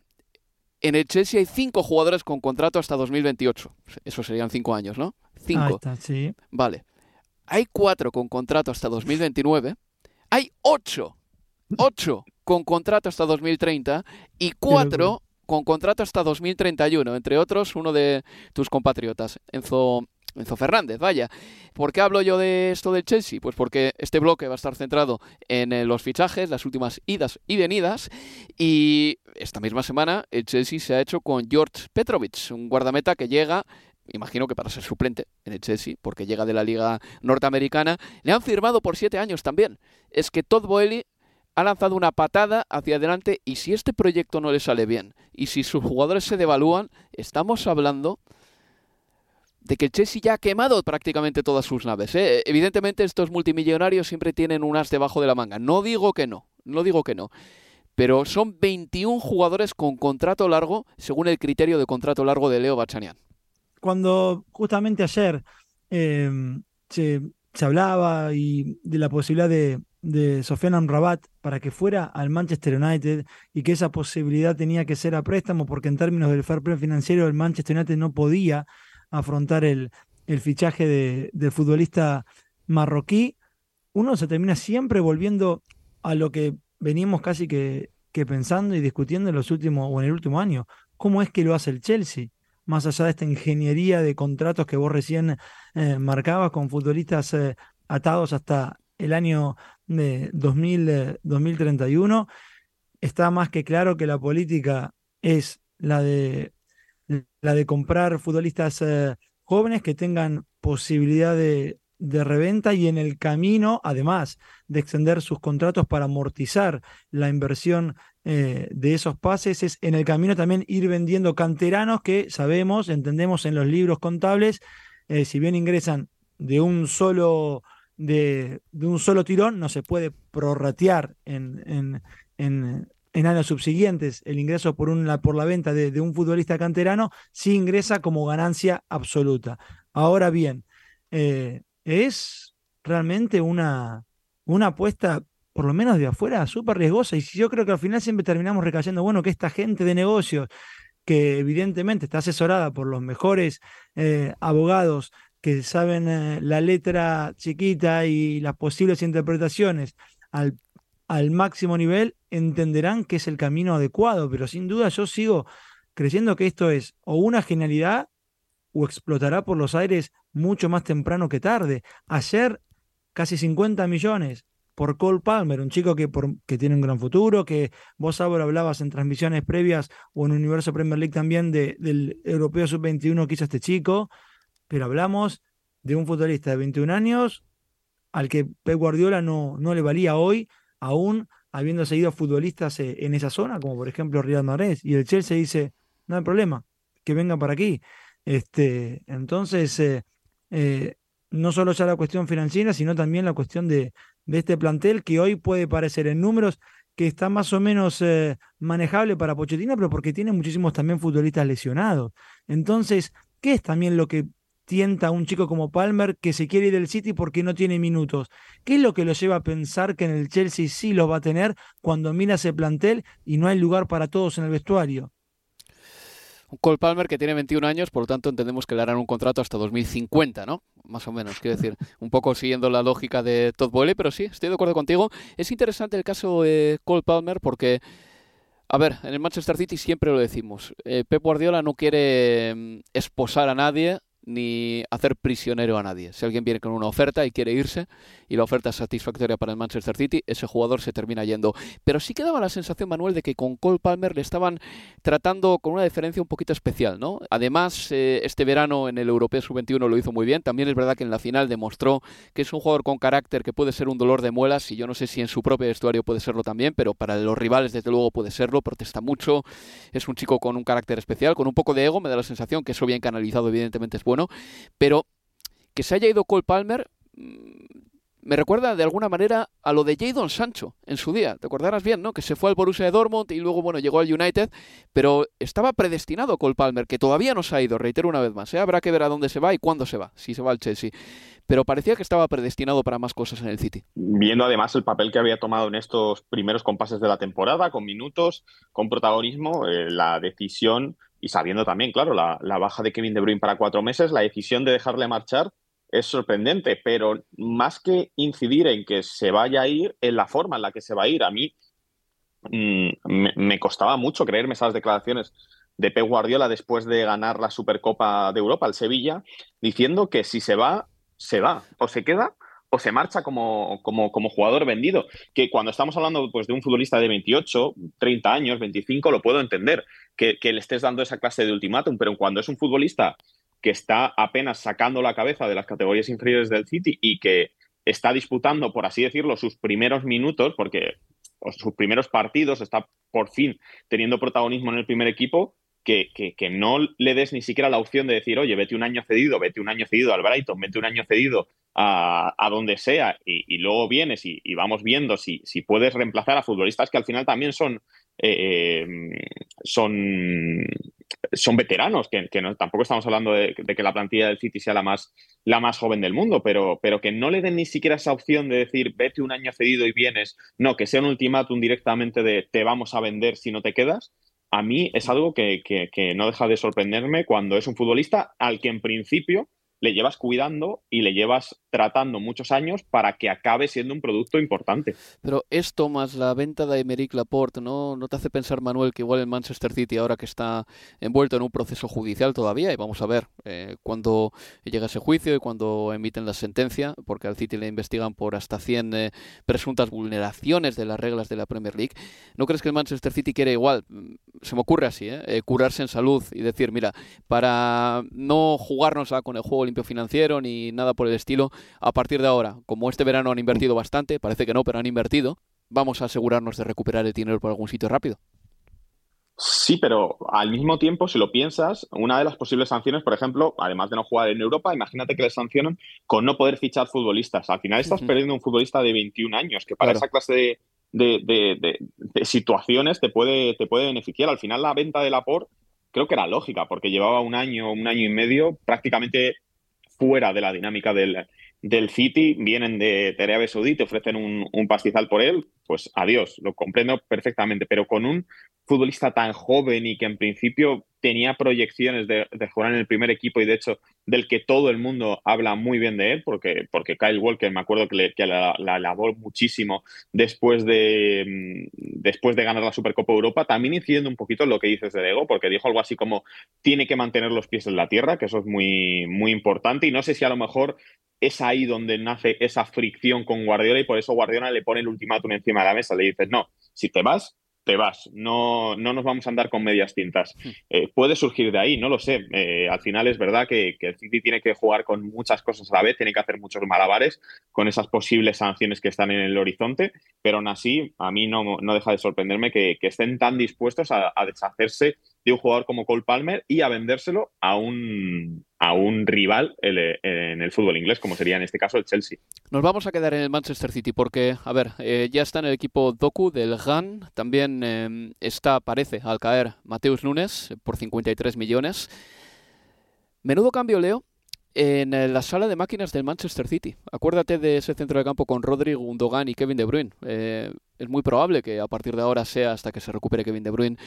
en el Chelsea hay cinco jugadores con contrato hasta 2028. Eso serían cinco años, ¿no? Cinco. Ahí está, sí. Vale. Hay cuatro con contrato hasta 2029. Hay ocho. Ocho con contrato hasta 2030 y cuatro con contrato hasta 2031, entre otros uno de tus compatriotas, Enzo Enzo Fernández, vaya. ¿Por qué hablo yo de esto del Chelsea? Pues porque este bloque va a estar centrado en eh, los fichajes, las últimas idas y venidas. Y esta misma semana el Chelsea se ha hecho con George Petrovic, un guardameta que llega imagino que para ser suplente en el Chelsea, porque llega de la liga norteamericana, le han firmado por siete años también. Es que Todd Boehly ha lanzado una patada hacia adelante y si este proyecto no le sale bien y si sus jugadores se devalúan, estamos hablando de que el Chelsea ya ha quemado prácticamente todas sus naves. ¿eh? Evidentemente estos multimillonarios siempre tienen un as debajo de la manga. No digo que no, no digo que no. Pero son 21 jugadores con contrato largo según el criterio de contrato largo de Leo Bachanian. Cuando justamente ayer eh, se, hablaba y de la posibilidad de, de Sofiane Amrabat para que fuera al Manchester United y que esa posibilidad tenía que ser a préstamo porque en términos del fair play financiero el Manchester United no podía afrontar el, el fichaje de, del futbolista marroquí, uno se termina siempre volviendo a lo que veníamos casi que, que pensando y discutiendo en los últimos o en el último año. ¿Cómo es que lo hace el Chelsea? Más allá de esta ingeniería de contratos que vos recién eh, marcabas con futbolistas eh, atados hasta el año de 2000, 2031, está más que claro que la política es la de la de comprar futbolistas eh, jóvenes que tengan posibilidad de, reventa y en el camino, además de extender sus contratos para amortizar la inversión eh, de esos pases, es en el camino también ir vendiendo canteranos que sabemos, entendemos en los libros contables, eh, si bien ingresan de un solo de, un solo tirón, no se puede prorratear en, en en años subsiguientes el ingreso por, por la venta de, un futbolista canterano sí ingresa como ganancia absoluta. Ahora bien, eh, es realmente una, una apuesta, por lo menos de afuera, súper riesgosa. Y yo creo que al final siempre terminamos recayendo, bueno, que esta gente de negocios, que evidentemente está asesorada por los mejores eh, abogados que saben eh, la letra chiquita y las posibles interpretaciones al máximo nivel, entenderán que es el camino adecuado, pero sin duda yo sigo creyendo que esto es o una genialidad o explotará por los aires mucho más temprano que tarde. Ayer casi 50 millones por Cole Palmer, un chico que, que tiene un gran futuro, que vos ahora hablabas en transmisiones previas o en Universo Premier League también de, del Europeo Sub-21 que hizo este chico, pero hablamos de un futbolista de 21 años al que Pep Guardiola no, no le valía hoy aún habiendo seguido futbolistas eh, en esa zona, como por ejemplo Riyad Mahrez, y el Chelsea dice, no hay problema, que venga para aquí. Este, entonces, eh, eh, no solo ya la cuestión financiera, sino también la cuestión de, de, este plantel que hoy puede parecer en números que está más o menos manejable para Pochettino, pero porque tiene muchísimos también futbolistas lesionados. Entonces, ¿qué es también lo que tienta a un chico como Palmer que se quiere ir del City porque no tiene minutos. ¿Qué es lo que lo lleva a pensar que en el Chelsea sí los va a tener cuando mira ese plantel y no hay lugar para todos en el vestuario? Un Cole Palmer que tiene 21 años, por lo tanto entendemos que le harán un contrato hasta 2050, ¿no? Más o menos, quiero decir, un poco siguiendo la lógica de Todd Boyle, pero sí, estoy de acuerdo contigo. Es interesante el caso de Cole Palmer porque a ver, en el Manchester City siempre lo decimos. Eh, Pep Guardiola no quiere mm, esposar a nadie ni hacer prisionero a nadie. Si alguien viene con una oferta y quiere irse y la oferta es satisfactoria para el Manchester City, ese jugador se termina yendo. Pero sí quedaba la sensación, Manuel, de que con Cole Palmer le estaban tratando con una diferencia un poquito especial, ¿no? Además, eh, este verano en el Europeo Sub-21 lo hizo muy bien. También es verdad que en la final demostró que es un jugador con carácter que puede ser un dolor de muelas y yo no sé si en su propio vestuario puede serlo también, pero para los rivales desde luego puede serlo, protesta mucho, es un chico con un carácter especial, con un poco de ego, me da la sensación que eso bien canalizado evidentemente es bueno pero que se haya ido Cole Palmer mm, me recuerda de alguna manera a lo de Jadon Sancho en su día. Te acordarás bien, ¿no? Que se fue al Borussia de Dortmund y luego, bueno, llegó al United, pero estaba predestinado Cole Palmer, que todavía no se ha ido, reitero una vez más. ¿eh? Habrá que ver a dónde se va y cuándo se va, si se va al Chelsea. Pero parecía que estaba predestinado para más cosas en el City. Viendo además el papel que había tomado en estos primeros compases de la temporada, con minutos, con protagonismo, eh, la decisión y sabiendo también, claro, la, baja de Kevin De Bruyne para cuatro meses, la decisión de dejarle marchar es sorprendente, pero más que incidir en que se vaya a ir, en la forma en la que se va a ir, a mí mm, me, costaba mucho creerme esas declaraciones de Pep Guardiola después de ganar la Supercopa de Europa al Sevilla, diciendo que si se va, se va, o se queda o se marcha como, como, como, jugador vendido. Que cuando estamos hablando pues, de un futbolista de 28, 30 años, 25, lo puedo entender, que, le estés dando esa clase de ultimátum, pero cuando es un futbolista que está apenas sacando la cabeza de las categorías inferiores del City y que está disputando, por así decirlo, sus primeros minutos, porque sus primeros partidos, está por fin teniendo protagonismo en el primer equipo, que, no le des ni siquiera la opción de decir, oye, vete un año cedido, vete un año cedido al Brighton, vete un año cedido a, a donde sea y, luego vienes y, vamos viendo si, si, puedes reemplazar a futbolistas que al final también son, eh, son, son veteranos, que, tampoco estamos hablando de, que la plantilla del City sea la más, la más joven del mundo, pero, pero que no le den ni siquiera esa opción de decir, vete un año cedido y vienes, no, que sea un ultimátum directamente de te vamos a vender si no te quedas a mí es algo que, no deja de sorprenderme cuando es un futbolista al que en principio le llevas cuidando y le llevas tratando muchos años para que acabe siendo un producto importante. Pero esto más la venta de Emerick Laporte, ¿no, ¿no te hace pensar, Manuel, que igual el Manchester City, ahora que está envuelto en un proceso judicial todavía, y vamos a ver eh, cuándo llega ese juicio y cuándo emiten la sentencia, porque al City le investigan por hasta 100 eh, presuntas vulneraciones de las reglas de la Premier League, ¿no crees que el Manchester City quiere igual, mm, se me ocurre así, eh, eh curarse en salud y decir, mira, para no jugarnos con el juego limpio financiero ni nada por el estilo, a partir de ahora, como este verano han invertido bastante, parece que no, pero han invertido, vamos a asegurarnos de recuperar el dinero por algún sitio rápido. Sí, pero al mismo tiempo, si lo piensas, una de las posibles sanciones, por ejemplo, además de no jugar en Europa, imagínate que le sancionan con no poder fichar futbolistas. Al final estás perdiendo un futbolista de 21 años, que para esa clase de, situaciones te puede, te puede beneficiar. Al final la venta de Laporte creo que era lógica, porque llevaba un año, un año y medio prácticamente fuera de la dinámica del, del City, vienen de, Arabia Saudí, te ofrecen un, un, pastizal por él, pues adiós, lo comprendo perfectamente, pero con un futbolista tan joven y que en principio tenía proyecciones de, jugar en el primer equipo y de hecho del que todo el mundo habla muy bien de él, porque, porque Kyle Walker me acuerdo que, le, la, alabó muchísimo después de, mm, después de ganar la Supercopa Europa, también incidiendo un poquito en lo que dices de Diego, porque dijo algo así como tiene que mantener los pies en la tierra, que eso es muy, muy importante. Y no sé si a lo mejor es ahí donde nace esa fricción con Guardiola y por eso Guardiola le pone el ultimátum encima de la mesa, le dices, no, si te vas, te vas, no, no nos vamos a andar con medias tintas. Hmm. Eh, puede surgir de ahí, no lo sé. Eh, al final es verdad que, el City tiene que jugar con muchas cosas a la vez, tiene que hacer muchos malabares con esas posibles sanciones que están en el horizonte, pero aún así a mí no, no deja de sorprenderme que, estén tan dispuestos a, a deshacerse de un jugador como Cole Palmer y a vendérselo a un, a un rival en el fútbol inglés, como sería en este caso el Chelsea. Nos vamos a quedar en el Manchester City porque, a ver, eh, ya está en el equipo Doku del GAN, también eh, está, parece, al caer Mateus Nunes por 53 millones. Menudo cambio, Leo, en eh, la sala de máquinas del Manchester City. Acuérdate de ese centro de campo con Rodrigo, Gundogan y Kevin De Bruyne. es muy probable que a partir de ahora sea hasta que se recupere Kevin De Bruyne,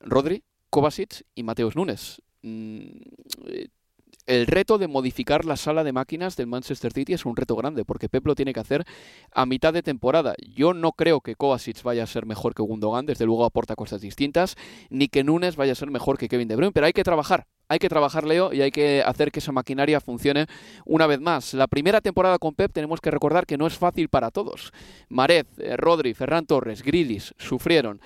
Rodri, Kovacic y Mateus Nunes. Mm, el reto de modificar la sala de máquinas del Manchester City es un reto grande, porque Pep lo tiene que hacer a mitad de temporada. Yo no creo que Kovacic vaya a ser mejor que Gundogan, desde luego aporta cosas distintas, ni que Nunes vaya a ser mejor que Kevin De Bruyne, pero hay que trabajar, hay que trabajar, Leo, y hay que hacer que esa maquinaria funcione una vez más. La primera temporada con Pep tenemos que recordar que no es fácil para todos. Marez, eh, Rodri, Ferran Torres, Grilis sufrieron.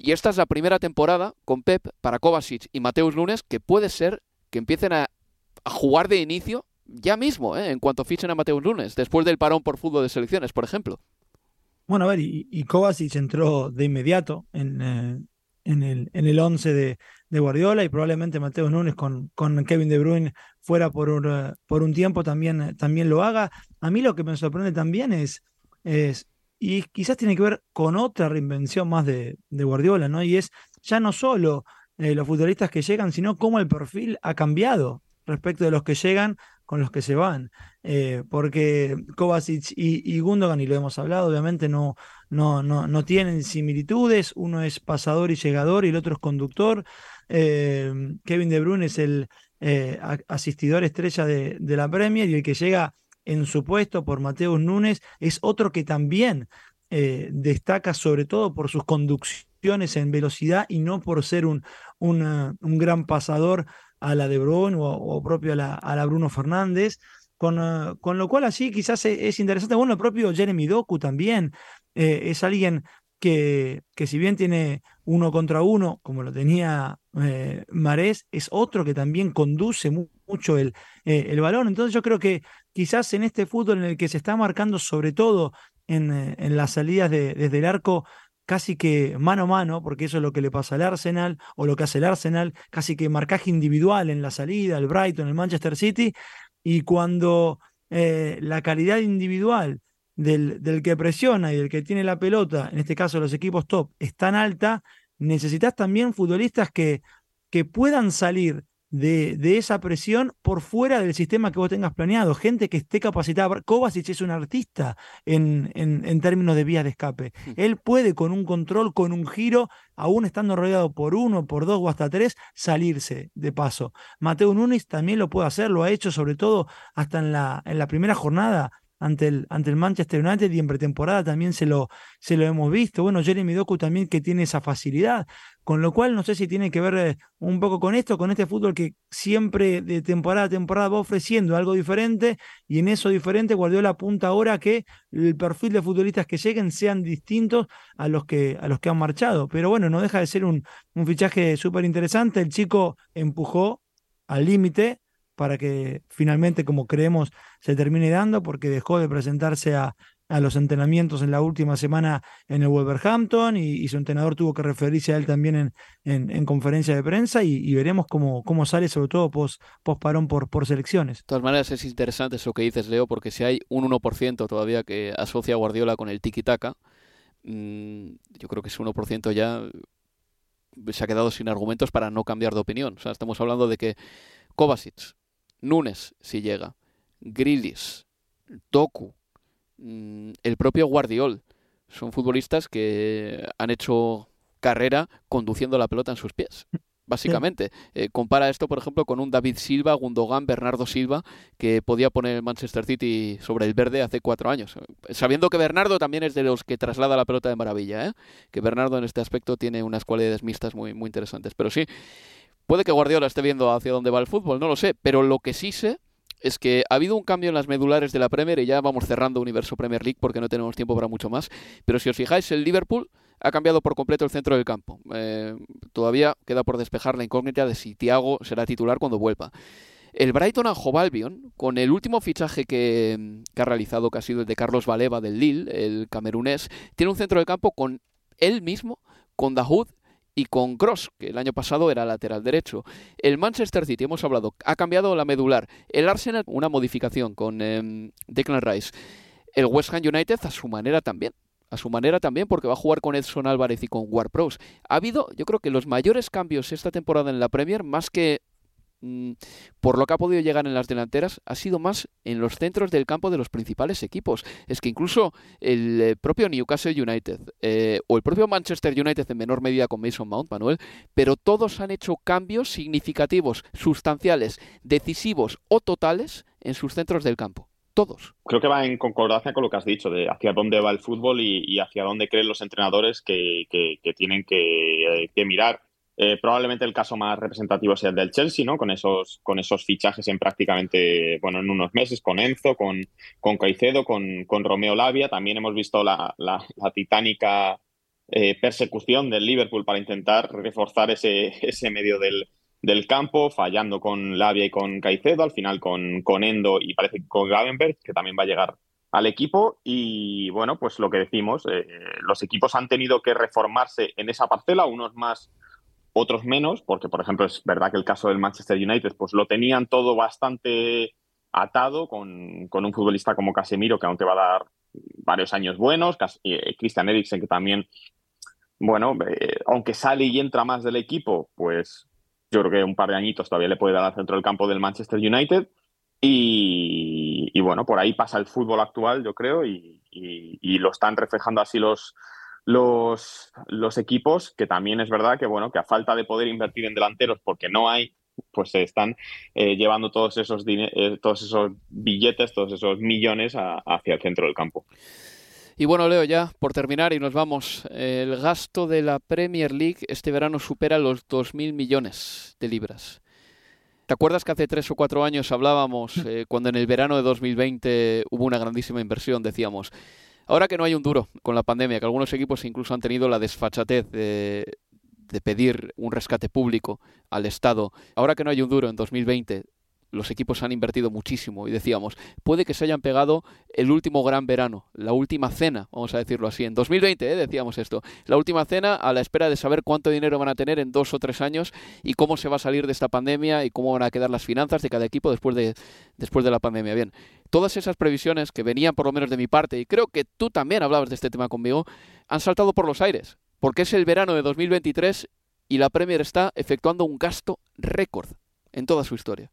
Y esta es la primera temporada con Pep para Kovacic y Mateus Lunes que puede ser que empiecen a, jugar de inicio ya mismo, ¿eh? en cuanto fichen a Mateus Lunes, después del parón por fútbol de selecciones, por ejemplo. Bueno, a ver, y, Kovacic entró de inmediato en, eh, el, en el 11 de, Guardiola y probablemente Mateus Nunes con, Kevin De Bruyne fuera por un, eh, tiempo también, también lo haga. A mí lo que me sorprende también es, es y quizás tiene que ver con otra reinvención más de, Guardiola, ¿no? Y es ya no solo eh, los futbolistas que llegan, sino cómo el perfil ha cambiado respecto de los que llegan con los que se van. Eh, porque Kovacic y, Gundogan, y lo hemos hablado, obviamente no, no, no, no, tienen similitudes. Uno es pasador y llegador y el otro es conductor. Eh, Kevin De Bruyne es el asistidor estrella de, de la Premier y el que llega en su puesto por Mateus Núñez, es otro que también eh, destaca sobre todo por sus conducciones en velocidad y no por ser un, un gran pasador a la de Bruyne o, propio a la, a Bruno Fernández. Con, ah, con, lo cual así quizás e, es, interesante. Bueno, el propio Jeremy Doku también eh, es alguien que, que si bien tiene uno contra uno, como lo tenía eh, Marés, es otro que también conduce mucho el, eh, el balón. Entonces yo creo que quizás en este fútbol en el que se está marcando sobre todo en, eh, en las salidas de, desde el arco casi que mano a mano, porque eso es lo que le pasa al Arsenal o lo que hace el Arsenal, casi que marcaje individual en la salida, el Brighton, el Manchester City, y cuando eh, la calidad individual del, del, que presiona y del que tiene la pelota, en este caso los equipos top, es tan alta, necesitas también futbolistas que, que puedan salir de, de, esa presión por fuera del sistema que vos tengas planeado. Gente que esté capacitada. Kovacic es un artista en, en, en, términos de vías de escape. Hmm. Él puede con un control, con un giro, aún estando rodeado por uno, por dos o hasta tres, salirse de paso. Mateo Núñez también lo puede hacer, lo ha hecho sobre todo hasta en la, en la primera jornada ante el, ante el Manchester United y en pretemporada también se lo, se lo hemos visto. Bueno, Jeremy Doku también que tiene esa facilidad, con lo cual no sé si tiene que ver eh, un poco con esto, con este fútbol que siempre de temporada a temporada va ofreciendo algo diferente y en eso diferente Guardiola apunta ahora que el perfil de futbolistas que lleguen sean distintos a los que, a los que han marchado. Pero bueno, no deja de ser un, un fichaje súper interesante. El chico empujó al límite, para que finalmente, como creemos, se termine dando, porque dejó de presentarse a, a los entrenamientos en la última semana en el Wolverhampton y, su entrenador tuvo que referirse a él también en, en, en conferencia de prensa y, veremos cómo, cómo sale, sobre todo post, post parón por, por selecciones. De todas maneras, es interesante eso que dices, Leo, porque si hay un 1% todavía que asocia a Guardiola con el tiki-taka, mmm, yo creo que ese 1% ya se ha quedado sin argumentos para no cambiar de opinión. O sea, estamos hablando de que Kovacic Nunes, si llega, Grilis, Toku, mm, el propio Guardiol. Son futbolistas que han hecho carrera conduciendo la pelota en sus pies. Básicamente, eh, compara esto, por ejemplo, con un David Silva, Gundogan, Bernardo Silva, que podía poner el Manchester City sobre el verde hace cuatro años. Sabiendo que Bernardo también es de los que traslada la pelota de maravilla, ¿eh? que Bernardo en este aspecto tiene unas cualidades mixtas muy, muy interesantes. Pero sí, Puede que Guardiola esté viendo hacia dónde va el fútbol, no lo sé, pero lo que sí sé es que ha habido un cambio en las medulares de la Premier y ya vamos cerrando Universo Premier League porque no tenemos tiempo para mucho más. Pero si os fijáis, el Liverpool ha cambiado por completo el centro del campo. Eh, todavía queda por despejar la incógnita de si Thiago será titular cuando vuelva. El Brighton a Albion, con el último fichaje que, que, ha realizado, que ha sido el de Carlos Valeva del Lille, el camerunés, tiene un centro del campo con él mismo, con Dahoud y con Cross, que el año pasado era lateral derecho. El Manchester City, hemos hablado, ha cambiado la medular. El Arsenal, una modificación con eh, Declan Rice. El West Ham United a su manera también. A su manera también, porque va a jugar con Edson Álvarez y con Ward Pros. Ha habido, yo creo que los mayores cambios esta temporada en la Premier, más que por lo que ha podido llegar en las delanteras, ha sido más en los centros del campo de los principales equipos. Es que incluso el eh, propio Newcastle United eh, o el propio Manchester United en menor medida con Mason Mount, Manuel, pero todos han hecho cambios significativos, sustanciales, decisivos o totales en sus centros del campo. Todos. Creo que va en concordancia con lo que has dicho, de hacia dónde va el fútbol y, hacia dónde creen los entrenadores que, tienen que, eh, que mirar eh, probablemente el caso más representativo sea el del Chelsea, ¿no? Con esos, con esos fichajes en prácticamente, bueno, en unos meses, con Enzo, con, con Caicedo, con, con Romeo Lavia. También hemos visto la, la, titánica eh, persecución del Liverpool para intentar reforzar ese, ese medio del, del campo, fallando con Lavia y con Caicedo, al final con, con Endo y parece que con Gavenberg, que también va a llegar al equipo y bueno, pues lo que decimos, eh, los equipos han tenido que reformarse en esa parcela, unos más otros menos, porque por ejemplo es verdad que el caso del Manchester United pues lo tenían todo bastante atado con, con un futbolista como Casemiro que aún te va a dar varios años buenos, eh, Christian Eriksen que también, bueno, eh, aunque sale y entra más del equipo, pues yo creo que un par de añitos todavía le puede dar al centro del campo del Manchester United. Y, bueno, por ahí pasa el fútbol actual yo creo y lo están reflejando así los, los, equipos, que también es verdad que, bueno, que a falta de poder invertir en delanteros porque no hay, pues se están eh, llevando todos esos, eh, todos esos billetes, todos esos millones hacia el centro del campo. Y bueno, Leo, ya por terminar y nos vamos, el gasto de la Premier League este verano supera los 2.000 millones de libras. ¿Te acuerdas que hace tres o cuatro años hablábamos, eh, cuando en el verano de 2020 hubo una grandísima inversión, decíamos, Ahora que no hay un duro con la pandemia, que algunos equipos incluso han tenido la desfachatez de, de pedir un rescate público al Estado, ahora que no hay un duro en 2020, los equipos han invertido muchísimo y decíamos, puede que se hayan pegado el último gran verano, la última cena, vamos a decirlo así, en 2020 ¿eh? decíamos esto, la última cena a la espera de saber cuánto dinero van a tener en dos o tres años y cómo se va a salir de esta pandemia y cómo van a quedar las finanzas de cada equipo después de, después de la pandemia. Bien, todas esas previsiones que venían por lo menos de mi parte, y creo que tú también hablabas de este tema conmigo, han saltado por los aires, porque es el verano de 2023 y la Premier está efectuando un gasto récord en toda su historia.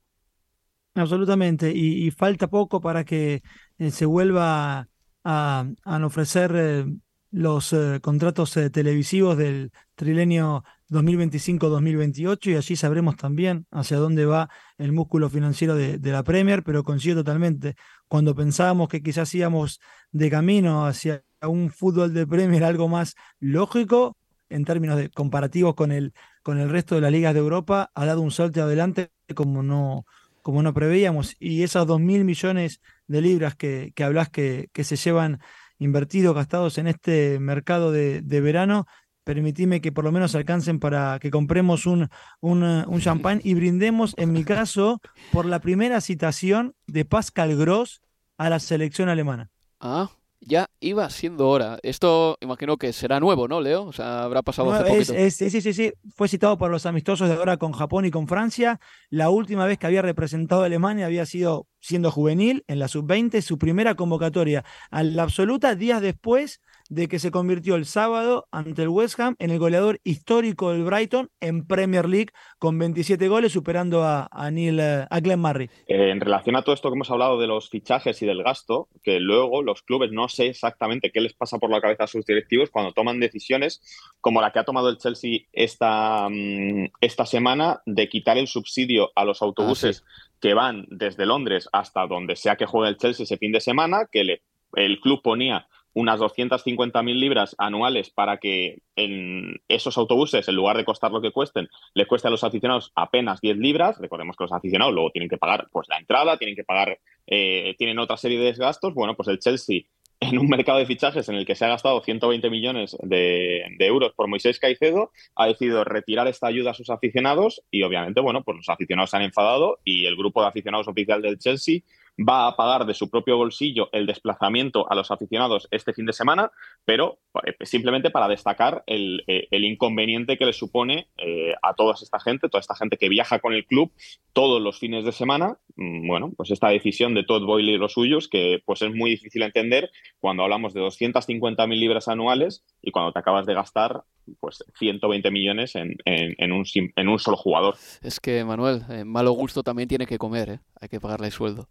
Absolutamente, y, falta poco para que eh, se vuelva a, ofrecer eh, los eh, contratos televisivos del trilenio 2025-2028 y allí sabremos también hacia dónde va el músculo financiero de, la Premier, pero coincido totalmente, cuando pensábamos que quizás íbamos de camino hacia un fútbol de Premier algo más lógico en términos de comparativos con el, con el resto de las ligas de Europa, ha dado un salto adelante como no, como no preveíamos, y dos mil millones de libras que, que hablas que, se llevan invertidos, gastados en este mercado de verano, permitime que por lo menos alcancen para que compremos un, un, un champán y brindemos, en mi caso, por la primera citación de Pascal Gross a la selección alemana. Ah, ya iba siendo hora. Esto imagino que será nuevo, ¿no, Leo? O sea, habrá pasado hace poquito. sí, sí, sí, Fue citado por los amistosos de ahora con Japón y con Francia. La última vez que había representado a Alemania había sido siendo juvenil en la sub-20, su primera convocatoria a la absoluta días después de que se convirtió el sábado ante el West Ham en el goleador histórico del Brighton en Premier League con 27 goles, superando a, Neil, a Glenn Murray. Eh, en relación a todo esto que hemos hablado de los fichajes y del gasto, que luego los clubes no sé exactamente qué les pasa por la cabeza a sus directivos cuando toman decisiones como la que ha tomado el Chelsea esta, mm, esta semana de quitar el subsidio a los autobuses ah, que van desde Londres hasta donde sea que juegue el Chelsea ese fin de semana, que le, el club ponía unas 250.000 libras anuales para que en esos autobuses, en lugar de costar lo que cuesten, les cueste a los aficionados apenas 10 libras. Recordemos que los aficionados luego tienen que pagar pues, la entrada, tienen que pagar, eh, tienen otra serie de desgastos. Bueno, pues el Chelsea, en un mercado de fichajes en el que se ha gastado 120 millones de, euros por Moisés Caicedo, ha decidido retirar esta ayuda a sus aficionados y obviamente, bueno, pues los aficionados se han enfadado y el grupo de aficionados oficial del Chelsea va a pagar de su propio bolsillo el desplazamiento a los aficionados este fin de semana, pero eh, simplemente para destacar el, eh, inconveniente que le supone eh, a toda esta gente, toda esta gente que viaja con el club todos los fines de semana. Mm, bueno, pues esta decisión de Todd Boyle y los suyos, que pues es muy difícil entender cuando hablamos de 250.000 libras anuales y cuando te acabas de gastar pues 120 millones en un solo jugador. Es que, Manuel, malo gusto también tiene que comer, hay que pagarle sueldo.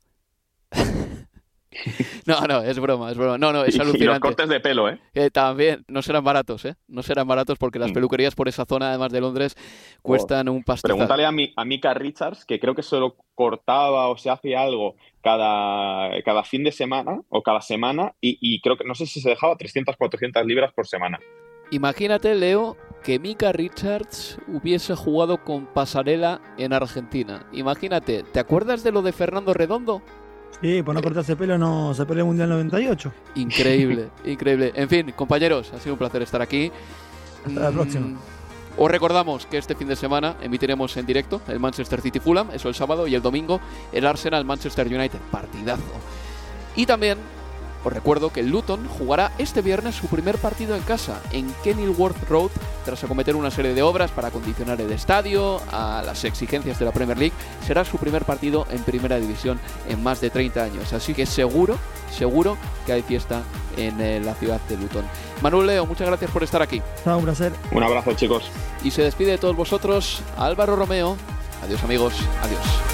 No, no, es broma, es broma. No, no, es alucinante. Y los cortes de pelo, ¿eh? ¿eh? También, no serán baratos, ¿eh? No serán baratos porque las mm. peluquerías por esa zona, además de Londres, cuestan un pastizal. Pregúntale a, mi, a Mika Richards, que creo que solo cortaba o se hace algo cada, cada fin de semana o cada semana y, y creo que, no sé si se dejaba 300, 400 libras por semana. Imagínate, Leo, que Mika Richards hubiese jugado con Pasarela en Argentina. Imagínate, ¿te acuerdas de lo de Fernando Redondo? Sí, por no cortarse el pelo no se perdió el Mundial 98. Increíble, increíble. En fin, compañeros, ha sido un placer estar aquí. Hasta la próxima. Mm, os recordamos que este fin de semana emitiremos en directo el Manchester City Fulham, eso el sábado, y el domingo el Arsenal Manchester United. Partidazo. Y también os recuerdo que el Luton jugará este viernes su primer partido en casa, en Kenilworth Road, tras acometer una serie de obras para acondicionar el estadio a las exigencias de la Premier League. Será su primer partido en primera división en más de 30 años. Así que seguro, seguro que hay fiesta en eh, la ciudad de Luton. Manuel Leo, muchas gracias por estar aquí. un placer. Un abrazo, chicos. Y se despide de todos vosotros Álvaro Romeo. Adiós, amigos. Adiós.